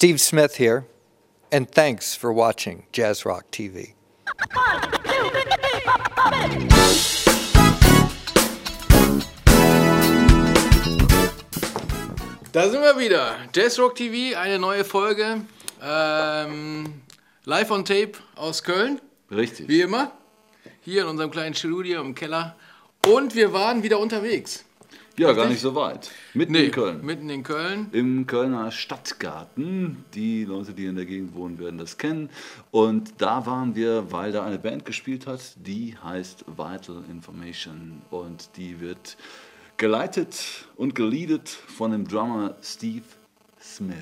Steve Smith here, and thanks for watching Jazz Rock TV. Da sind wir wieder. Jazzrock TV, eine neue Folge. Ähm, live on Tape aus Köln. Richtig. Wie immer. Hier in unserem kleinen Studio im Keller. Und wir waren wieder unterwegs. Ja, gar nicht so weit. Mitten Nee, in Köln. Mitten in Köln. Im Kölner Stadtgarten. Die Leute, die in der Gegend wohnen, werden das kennen. Und da waren wir, weil da eine Band gespielt hat, die heißt Vital Information. Und die wird geleitet und geleadet von dem Drummer Steve Smith.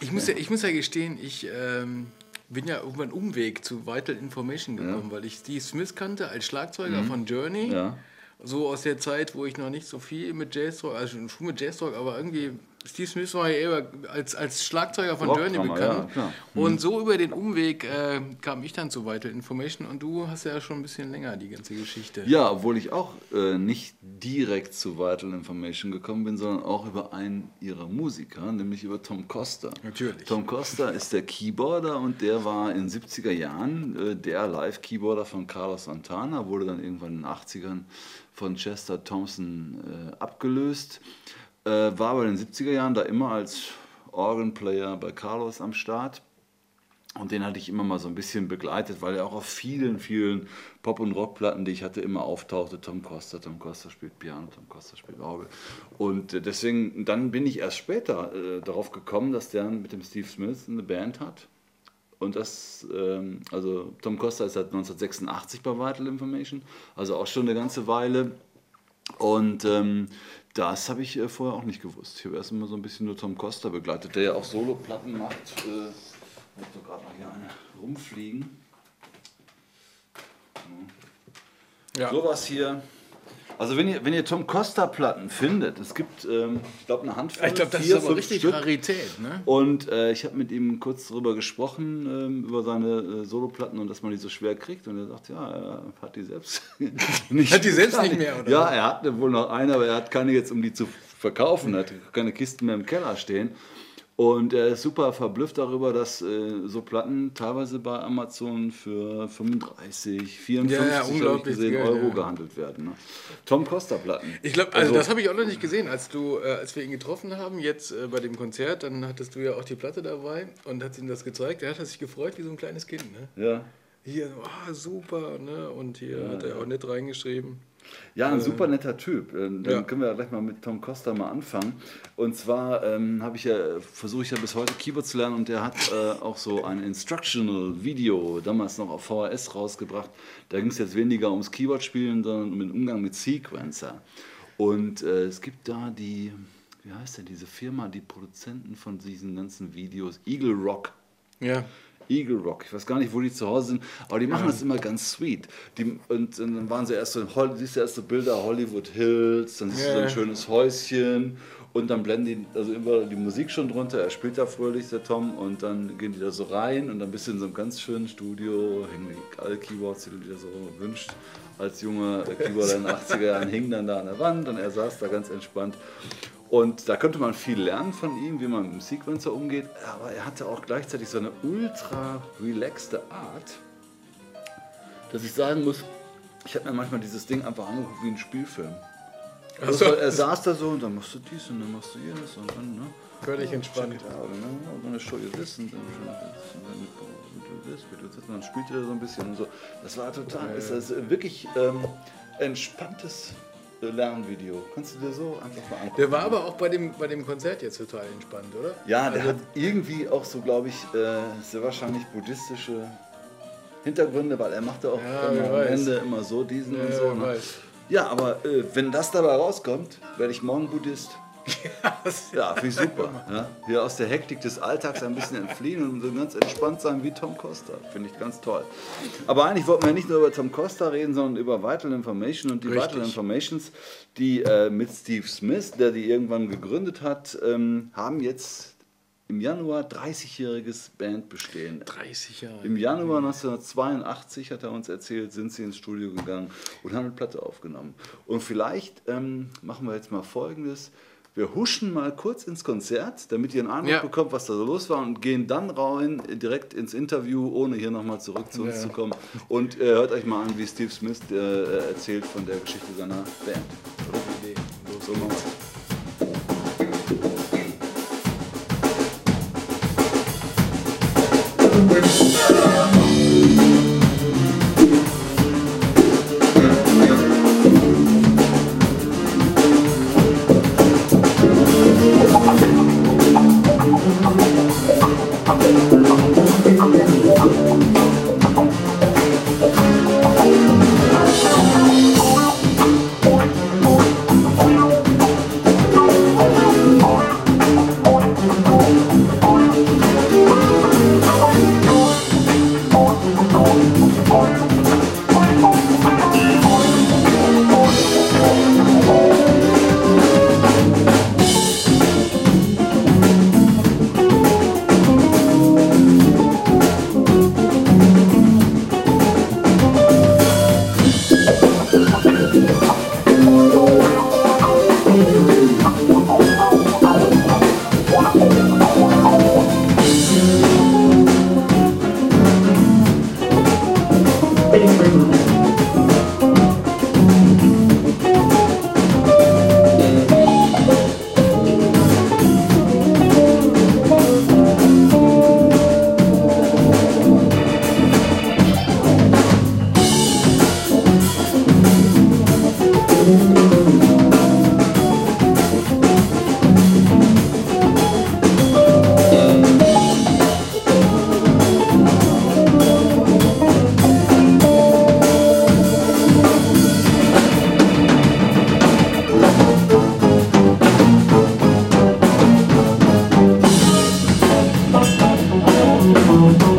Ich muss ja, ich muss ja gestehen, ich ähm, bin ja über einen Umweg zu Vital Information gekommen, weil ich Steve Smith kannte als Schlagzeuger von Journey. Mhm. Ja. So aus der Zeit, wo ich noch nicht so viel mit Jazzrock, also schon mit Jazzrock, aber irgendwie Steve Smith war ja eher als, als Schlagzeuger von Journey bekannt. ja. Mhm. Und so über den Umweg äh, kam ich dann zu Vital Information und du hast ja schon ein bisschen länger die ganze Geschichte. Ja, obwohl ich auch äh, nicht direkt zu Vital Information gekommen bin, sondern auch über einen ihrer Musiker, nämlich über Tom Costa. Natürlich. Tom Costa ist der Keyboarder und der war in den 70er Jahren äh, der Live-Keyboarder von Carlos Santana, wurde dann irgendwann in den 80ern von Chester Thompson äh, abgelöst, äh, war aber in den 70er Jahren da immer als Organplayer bei Carlos am Start. Und den hatte ich immer mal so ein bisschen begleitet, weil er auch auf vielen, vielen Pop- und Rockplatten, die ich hatte, immer auftauchte. Tom Costa, Tom Costa spielt Piano, Tom Costa spielt Orgel. Und äh, deswegen, dann bin ich erst später äh, darauf gekommen, dass der mit dem Steve Smith eine Band hat. Und das, ähm, also Tom Costa ist seit 1986 bei Vital Information, also auch schon eine ganze Weile. Und ähm, das habe ich äh, vorher auch nicht gewusst. Ich habe erst immer so ein bisschen nur Tom Costa begleitet, der ja auch Solo-Platten macht. Äh, ich habe gerade noch hier eine rumfliegen. Ja. Sowas hier. Also wenn ihr, wenn ihr Tom Costa Platten findet, es gibt, ähm, ich glaube, eine Handvoll, Ich glaube, das vier, ist aber richtig Stück. Rarität. Ne? Und äh, ich habe mit ihm kurz darüber gesprochen, ähm, über seine äh, Soloplatten und dass man die so schwer kriegt. Und er sagt, ja, er hat die selbst nicht. Hat die selbst nicht mehr, oder Ja, er hat wohl noch eine, aber er hat keine jetzt, um die zu verkaufen. Er hat keine Kisten mehr im Keller stehen. Und er ist super verblüfft darüber, dass äh, so Platten teilweise bei Amazon für 35, 54 Ja, ja, gesehen, Geld, Euro ja. gehandelt werden. Ne? Tom Costa Platten. Ich glaube, also, das habe ich auch noch nicht gesehen, als du, äh, als wir ihn getroffen haben, jetzt äh, bei dem Konzert, dann hattest du ja auch die Platte dabei und hat ihm das gezeigt. Er hat sich gefreut wie so ein kleines Kind, ne? ja. Hier, ah, super, ne? Und hier hat er auch nett reingeschrieben. Ja, ein super netter Typ. Ähm, Dann ja. können wir ja gleich mal mit Tom Costa mal anfangen. Und zwar ähm, habe ich ja, versuche ich ja bis heute Keyboard zu lernen und der hat äh, auch so ein Instructional Video damals noch auf VHS rausgebracht. Da ging es jetzt weniger ums Keyboard-Spielen, sondern um den Umgang mit Sequencer. Und äh, es gibt da die, wie heißt denn diese Firma, die Produzenten von diesen ganzen Videos, Eagle Rock. Ja. Eagle Rock. Ich weiß gar nicht, wo die zu Hause sind, aber die machen das immer ganz sweet. Die, und, und dann waren sie erst so, siehst du erst so Bilder Hollywood Hills, dann siehst du so Ja. ein schönes Häuschen und dann blenden die also immer die Musik schon drunter. Er spielt da fröhlich, der Tom, und dann gehen die da so rein und dann bist du in so einem ganz schönen Studio, hängen die alle Keyboards, die du dir so wünschst. Als junger Keyboarder in den 80er Jahren hingen dann da an der Wand und er saß da ganz entspannt. Und da könnte man viel lernen von ihm, wie man mit dem Sequencer umgeht. Aber er hatte auch gleichzeitig so eine ultra relaxte Art, dass ich sagen muss, ich habe mir manchmal dieses Ding einfach angeguckt wie ein Spielfilm. Also so. er saß da so und dann machst du dies und dann machst du jenes und dann, ne? Völlig entspannt. Ja, und dann, I'm gonna show you this and then show you this and then we do this, we do this. Und dann spielt er so ein bisschen und so. Das war total, ist das wirklich ähm, entspanntes Lernvideo. Kannst du dir so einfach mal angucken. Der war aber auch bei dem, bei dem Konzert jetzt total entspannt, oder? Ja, der Also- hat irgendwie auch so, glaube ich, äh, sehr wahrscheinlich buddhistische Hintergründe, weil er machte auch Ja, immer am. Ende immer so diesen Ja, und so. Ne? Ja, aber äh, wenn das dabei rauskommt, werde ich morgen Buddhist. Ja, finde ich super. Ja? Hier aus der Hektik des Alltags ein bisschen entfliehen und so ganz entspannt sein wie Tom Costa. Finde ich ganz toll. Aber eigentlich wollten wir nicht nur über Tom Costa reden, sondern über Vital Information. Und die Richtig. Vital Informations, die äh, mit Steve Smith, der die irgendwann gegründet hat, ähm, haben jetzt im Januar 30-jähriges Bandbestehen. 30 Jahre. Im Januar 1982 hat er uns erzählt, sind sie ins Studio gegangen und haben eine Platte aufgenommen. Und vielleicht ähm, machen wir jetzt mal Folgendes. Wir huschen mal kurz ins Konzert, damit ihr einen Eindruck Ja. bekommt, was da so los war und gehen dann rein direkt ins Interview, ohne hier nochmal zurück zu uns Ja. zu kommen. Und äh, hört euch mal an, wie Steve Smith äh, erzählt von der Geschichte seiner Band. Gute Idee. Los So machen wir's. Thank Thank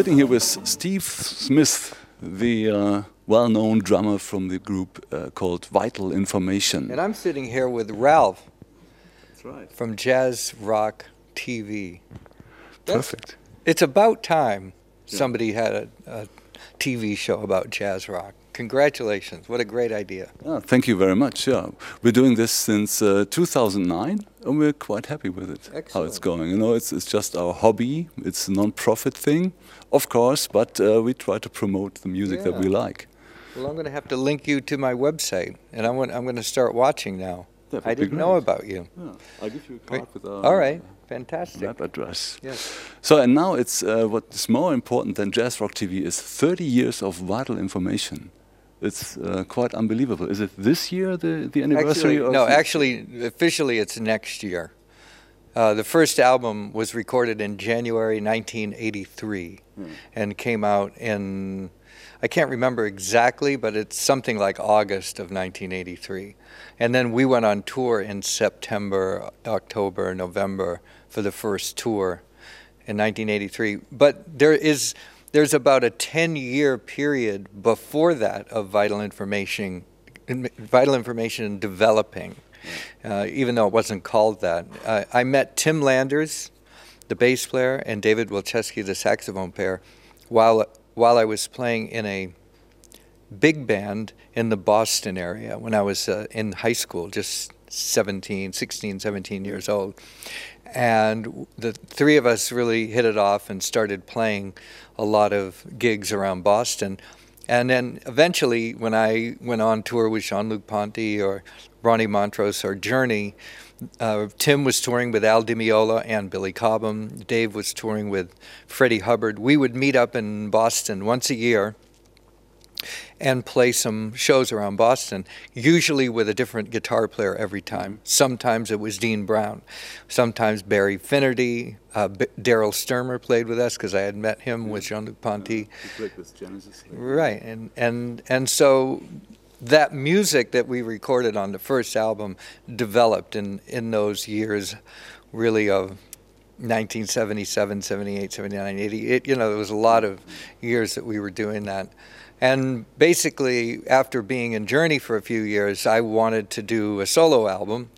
sitting here with Steve Smith, the uh, well known drummer from the group uh, called Vital Information. And I'm sitting here with Ralph That's right. from Jazz Rock TV. That's- Perfect. It's about time somebody had a, a TV show about jazz rock. Congratulations. What a great idea. Yeah, thank you very much. Yeah, we're doing this since uh, 2009, and we're quite happy with it. How it's going? You know, it's it's just our hobby. It's a non-profit thing, of course, but uh, we try to promote the music that we like. Well, I'm going to have to link you to my website, and I'm, gonna- I'm going to start watching now. That I didn't know about you. Yeah, I'll give you a card with our All right. Fantastic. web address. Yes. So, and now it's uh, what's more important than Jazz Rock TV is 30 years of vital information. It's uh, quite unbelievable. Is it this year the, the anniversary? Actually, of no, actually, officially, it's next year. Uh, the first album was recorded in January 1983 and came out in, I can't remember exactly, but it's something like August of 1983. And then we went on tour in September, October, November for the first tour in 1983. But there is there's about a 10 year period before that of vital information vital information developing uh, even though it wasn't called that uh, i met tim landers the bass player and david wilczewski the saxophone player while while i was playing in a big band in the boston area when i was uh, in high school just 17 16 17 years old and the three of us really hit it off and started playing a lot of gigs around Boston. And then eventually, when I went on tour with Jean Luc Ponty or Ronnie Montrose or Journey, uh, Tim was touring with Al Di Meola and Billy Cobham. Dave was touring with Freddie Hubbard. We would meet up in Boston once a year and play some shows around Boston, usually with a different guitar player every time. Sometimes it was Dean Brown, sometimes Barry Finnerty. Uh, B- Daryl Sturmer played with us because I had met him with Jean Luc Ponty. You played with Genesis. Right, and and and so that music that we recorded on the first album developed in in those years, really of 1977, 78, 79, 80. It, you know, there was a lot of years that we were doing that. And basically, after being in Journey for a few years, I wanted to do a solo album.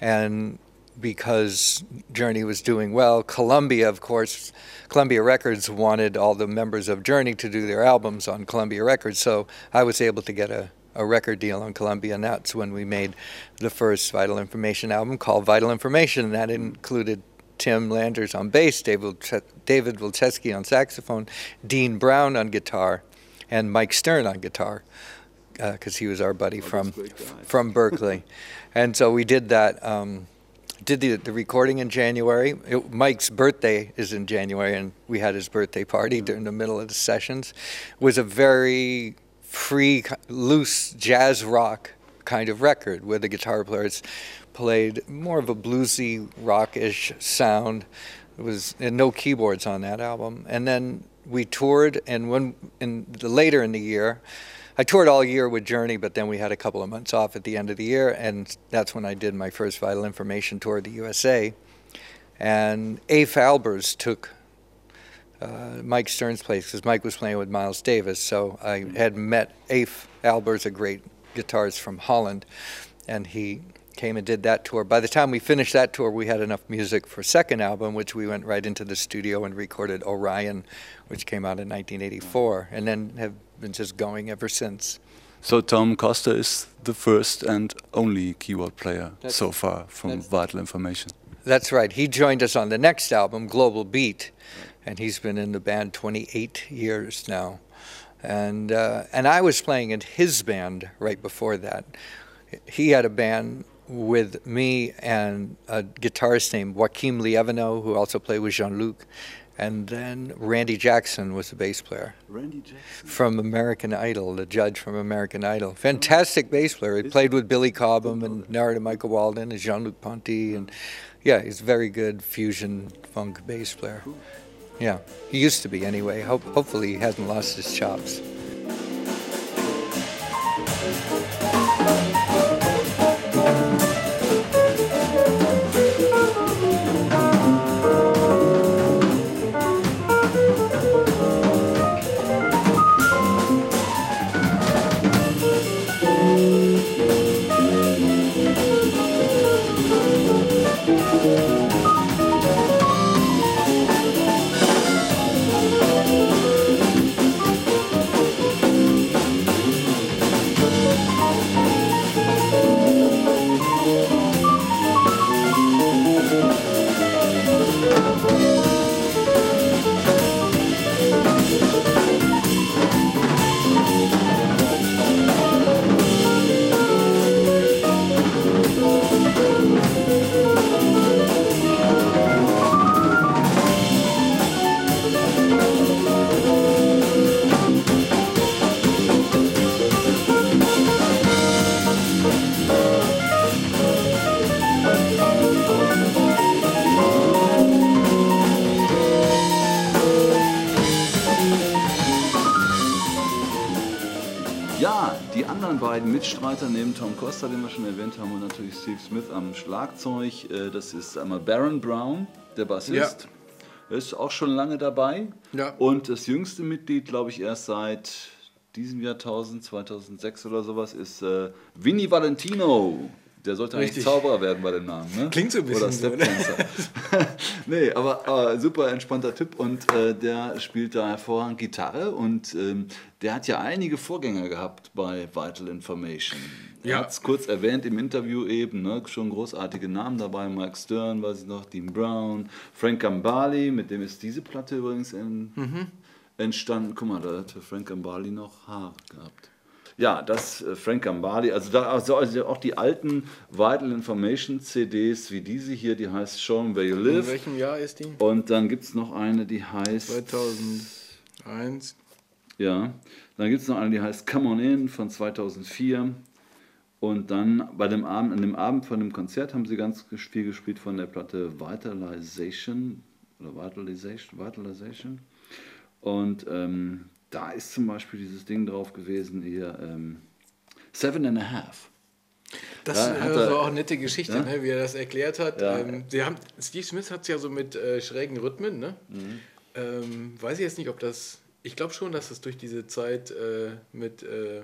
And because Journey was doing well, Columbia, of course, Columbia Records wanted all the members of Journey to do their albums on Columbia Records. So I was able to get a, a record deal on Columbia, and that's when we made the first Vital Information album called Vital Information. And that included Tim Landers on bass, David, David on saxophone, Dean Brown on guitar, and Mike Stern on guitar, because he was our buddy from from Berkeley. and so we did that. Um, did the, the recording in January. It, Mike's birthday is in January, and we had his birthday party during the middle of the sessions. It was a very free, loose jazz rock kind of record where the guitar players played more of a bluesy rock-ish sound. It was and no keyboards on that album. And then we toured, and when in the later in the year, I toured all year with Journey, but then we had a couple of months off at the end of the year, and that's when I did my first Vital Information tour of the USA. And Afe Albers took uh, Mike Stern's place because Mike was playing with Miles Davis. So I had met Afe Albers, a great guitarist from Holland, and he came and did that tour. By the time we finished that tour, we had enough music for second album, which we went right into the studio and recorded Orion, which came out in 1984, and then have been just going ever since. So Tom Costa is the first and only keyboard player That's- so far from Vital Information. That's right. He joined us on the next album, Global Beat, and he's been in the band 28 years now. And uh, and I was playing in his band right before that. He had a band with me and a guitarist named Joaquim Lievino, who also played with Jean Luc, and then Randy Jackson was the bass player Randy Jackson. from American Idol, the judge from American Idol. Oh. Fantastic bass player. He played with Billy Cobham and Narada Michael Walden and Jean Luc Ponty. And yeah, he's a very good fusion funk bass player. Yeah, he used to be anyway. Hope, hopefully, he hasn't lost his chops. Mitstreiter neben Tom Costa, den wir schon erwähnt haben, und natürlich Steve Smith am Schlagzeug. Äh, das ist einmal Baron Brown, der Bassist. Ja. Er ist auch schon lange dabei. Ja. Und das jüngste Mitglied, glaube ich, erst seit diesem Jahrtausend, 2006 oder sowas, ist äh, Vinny Valentino. Der sollte Richtig. eigentlich Zauberer werden bei dem Namen. Ne? Klingt so ein bisschen Oder Stepdancer. So, nee, aber, aber, super entspannter Typ und äh, der spielt da hervorragend Gitarre und ähm, der hat ja einige Vorgänger gehabt bei Vital Information. Er ja. hat es kurz erwähnt im Interview eben, ne? schon großartige Namen dabei, Mike Stern, weiß ich noch, Dean Brown, Frank Gambali, mit dem ist diese Platte übrigens in, mhm. entstanden. Guck mal, da hatte Frank Gambali noch Haar gehabt. Ja, das äh, Frank Gambali, also, da, also, also auch die alten Vital Information CDs wie diese hier, die heißt Show 'em Where You Live. In welchem Jahr ist die? Und dann gibt es noch eine, die heißt... 2001. Ja, dann gibt es noch eine, die heißt Come On In von 2004. Und dann bei dem Abend, an dem Abend von dem Konzert haben sie ganz viel gespielt von der Platte Vitalization oder Vitalization, Vitalization. Und ähm, da ist zum Beispiel dieses Ding drauf gewesen hier, ähm, Seven and a Half. Das ja, war auch eine nette Geschichte, ja? ne, wie er das erklärt hat. Ja. Ähm, sie haben, Steve Smith hat es ja so mit äh, schrägen Rhythmen. Ne? Mhm. Ähm, weiß ich jetzt nicht, ob das. Ich glaube schon, dass es durch diese Zeit äh, mit äh,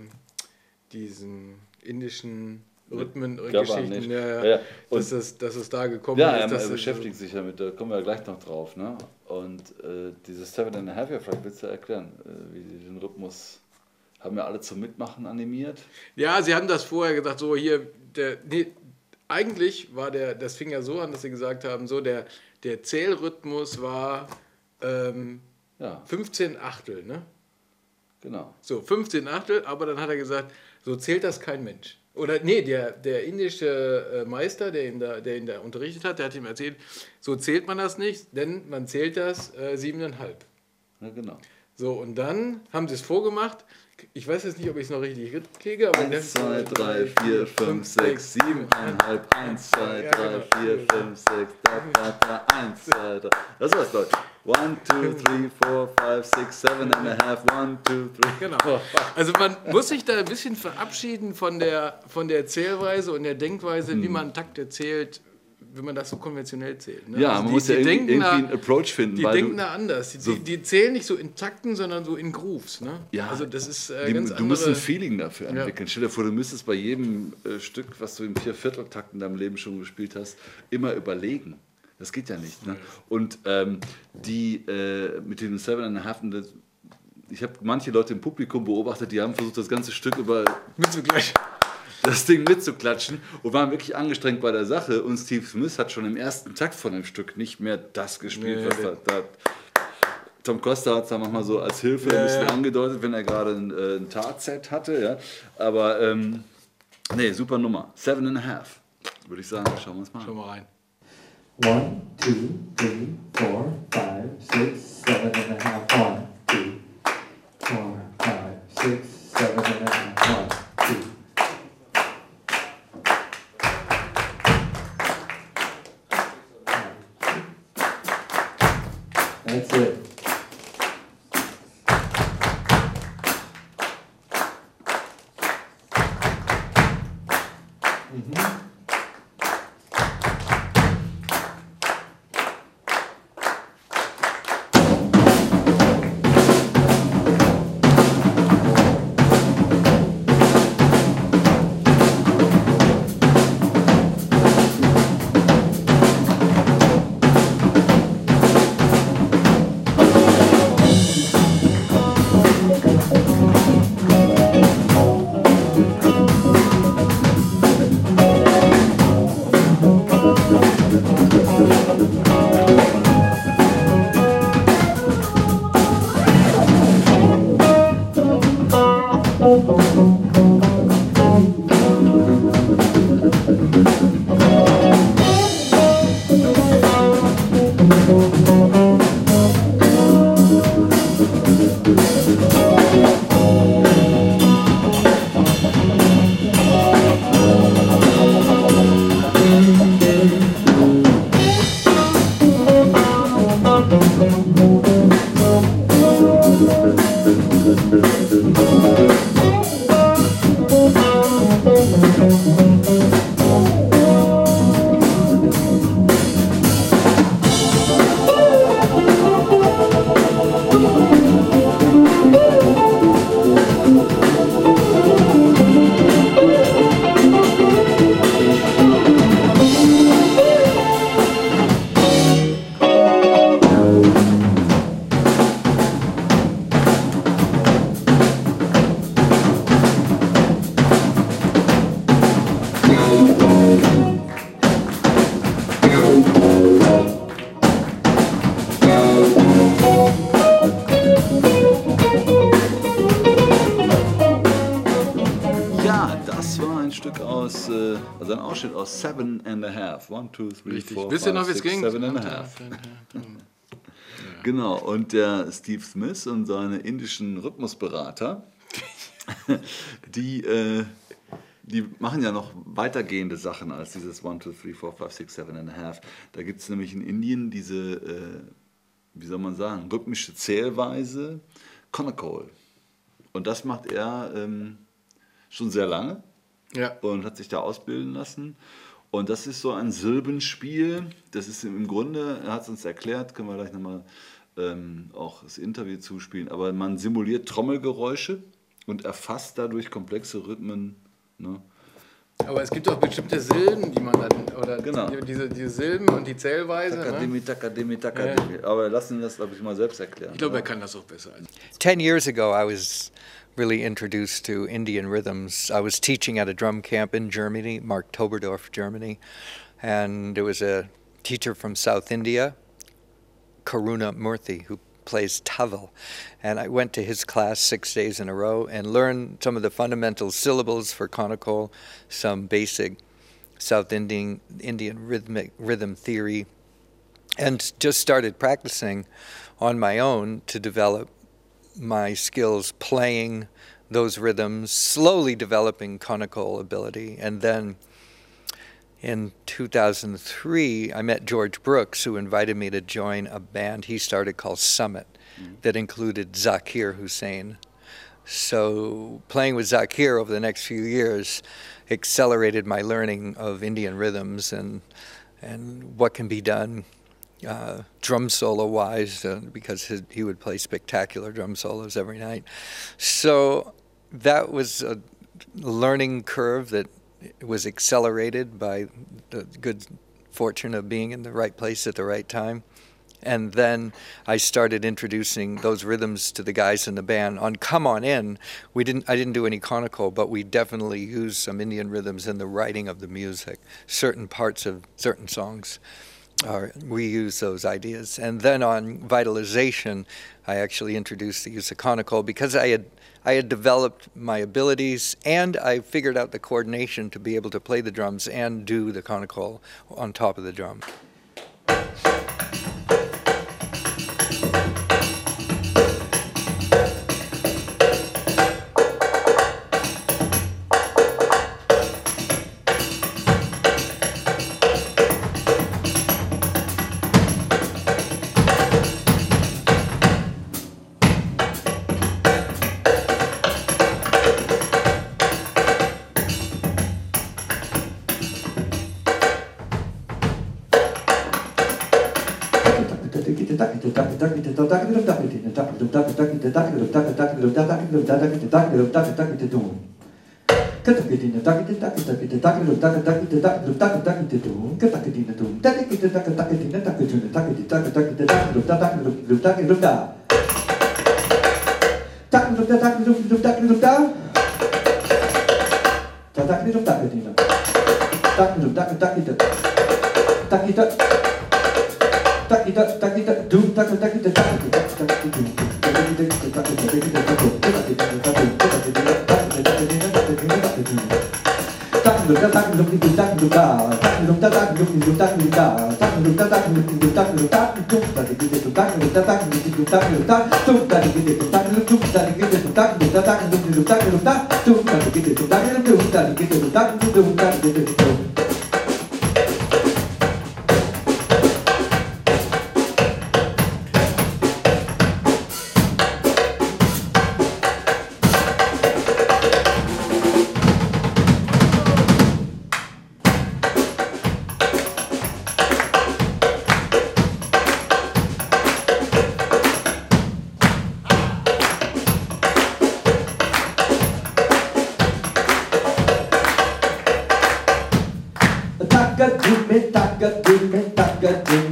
diesen indischen Rhythmen und Geschichten, ja, ja. Und dass, es, dass es da gekommen ja, ist. Ja, er beschäftigt sich damit, da kommen wir gleich noch drauf. Ne? Und äh, dieses Seven and a Half Year vielleicht willst du erklären, äh, wie sie den Rhythmus haben wir alle zum Mitmachen animiert? Ja, sie haben das vorher gesagt, so hier, der, nee, eigentlich war der, das fing ja so an, dass sie gesagt haben, so der, der Zählrhythmus war ähm, ja. 15 Achtel, ne? Genau. So, 15 Achtel, aber dann hat er gesagt, so zählt das kein Mensch. Oder nee, der, der indische äh, Meister, der ihn, da, der ihn da unterrichtet hat, der hat ihm erzählt, so zählt man das nicht, denn man zählt das äh, siebeneinhalb. Ja, genau. So, und dann haben sie es vorgemacht. Ich weiß jetzt nicht, ob ich es noch richtig kriege. Aber 1, 2, 3, 4, 5, 6, 7, 1, 1, 2, 3, 4, 5, 6, 1, 2, 3. Das war's, Leute. 1, 2, 3, 4, 5, 6, 7 and a half, 1, 2, 3. Genau. Also man muss sich da ein bisschen verabschieden von der, von der Zählweise und der Denkweise, hm. wie man Takte zählt, wenn man das so konventionell zählt. Ne? Ja, also man die, muss ja irgendwie, irgendwie einen Approach finden. Die denken da anders. Die, so die, zählen nicht so in Takten, sondern so in Grooves. Ne? Ja, also das ist äh, die, ganz Du musst ein Feeling dafür entwickeln. Ja. Stell dir vor, du müsstest bei jedem äh, Stück, was du in Viervierteltakt in deinem Leben schon gespielt hast, immer überlegen. Das geht ja nicht. Ne? Und ähm, die äh, mit dem Seven and a Half, ich habe manche Leute im Publikum beobachtet, die haben versucht, das ganze Stück über. Mitzugleichen das Ding mitzuklatschen und waren wirklich angestrengt bei der Sache. Und Steve Smith hat schon im ersten Takt von dem Stück nicht mehr das gespielt, nee, was da, da, Tom Costa hat es da manchmal so als Hilfe ja, ein bisschen ja. angedeutet, wenn er gerade ein, äh, ein Tat-Set hatte. Ja. Aber ähm, nee, super Nummer. Seven and a half, würde ich sagen. Schauen wir uns mal an. Schauen wir rein. One, two, three, four, five, six, seven and a half. One, two, four, five, six, aus Seven and a Half. One, two, three, Richtig. four, Wisst ihr noch, wie es six, ging? Seven and a half. Genau, und der Steve Smith und seine indischen Rhythmusberater, die, äh, die machen ja noch weitergehende Sachen als dieses 1, 2, 3, 4, 5, 6, 7 and a half. Da gibt es nämlich in Indien diese, äh, wie soll man sagen, rhythmische Zählweise, Konakol. Und das macht er ähm, schon sehr lange Ja. und hat sich da ausbilden lassen. Und das ist so ein Silbenspiel. Das ist im Grunde, er hat es uns erklärt, können wir gleich nochmal ähm, auch das Interview zuspielen, aber man simuliert Trommelgeräusche und erfasst dadurch komplexe Rhythmen. Ne? Aber es gibt doch bestimmte Silben, die man dann, oder Genau. die, diese, diese Silben und die Zählweise. Ne? Takademi, Takademi, Takademi. Aber lassen das, glaube ich, mal selbst erklären. Ich glaube, er kann das auch besser. Ten years ago, I was really introduced to Indian rhythms. I was teaching at a drum camp in Germany, Mark Toberdorf, Germany, and there was a teacher from South India, Karuna Murthy, who plays tavel. And I went to his class six days in a row and learned some of the fundamental syllables for Konakol, some basic South Indian, Indian rhythmic, rhythm theory, and just started practicing on my own to develop my skills playing those rhythms, slowly developing conical ability. And then in 2003, I met George Brooks, who invited me to join a band he started called Summit mm. that included Zakir Hussain. So, playing with Zakir over the next few years accelerated my learning of Indian rhythms and, and what can be done uh, drum solo wise uh, because his, he would play spectacular drum solos every night. So that was a learning curve that was accelerated by the good fortune of being in the right place at the right time. And then I started introducing those rhythms to the guys in the band. On "Come On In," we didn't. I didn't do any conical, but we definitely used some Indian rhythms in the writing of the music. Certain parts of certain songs are, we use those ideas. And then on vitalization, I actually introduced the use of conical because I had I had developed my abilities and I figured out the coordination to be able to play the drums and do the conical on top of the drum. tak tak tak tak dùng đi dùng tắc dùng ta tắc dùng ta tắc dùng dùng tắc dùng ta tắc dùng ta tắc dùng dùng tắc dùng tắc chung ta đi đi dùng tắc dùng ta tắc dùng dùng tắc dùng tắc chung ta đi đi dùng tắc dùng chung ta đi đi dùng tắc dùng ta tắc dùng dùng tắc dùng tắc chung ta đi đi dùng tắc dùng chung ta đi đi dùng tắc dùng ta đi đi dùng tắc That.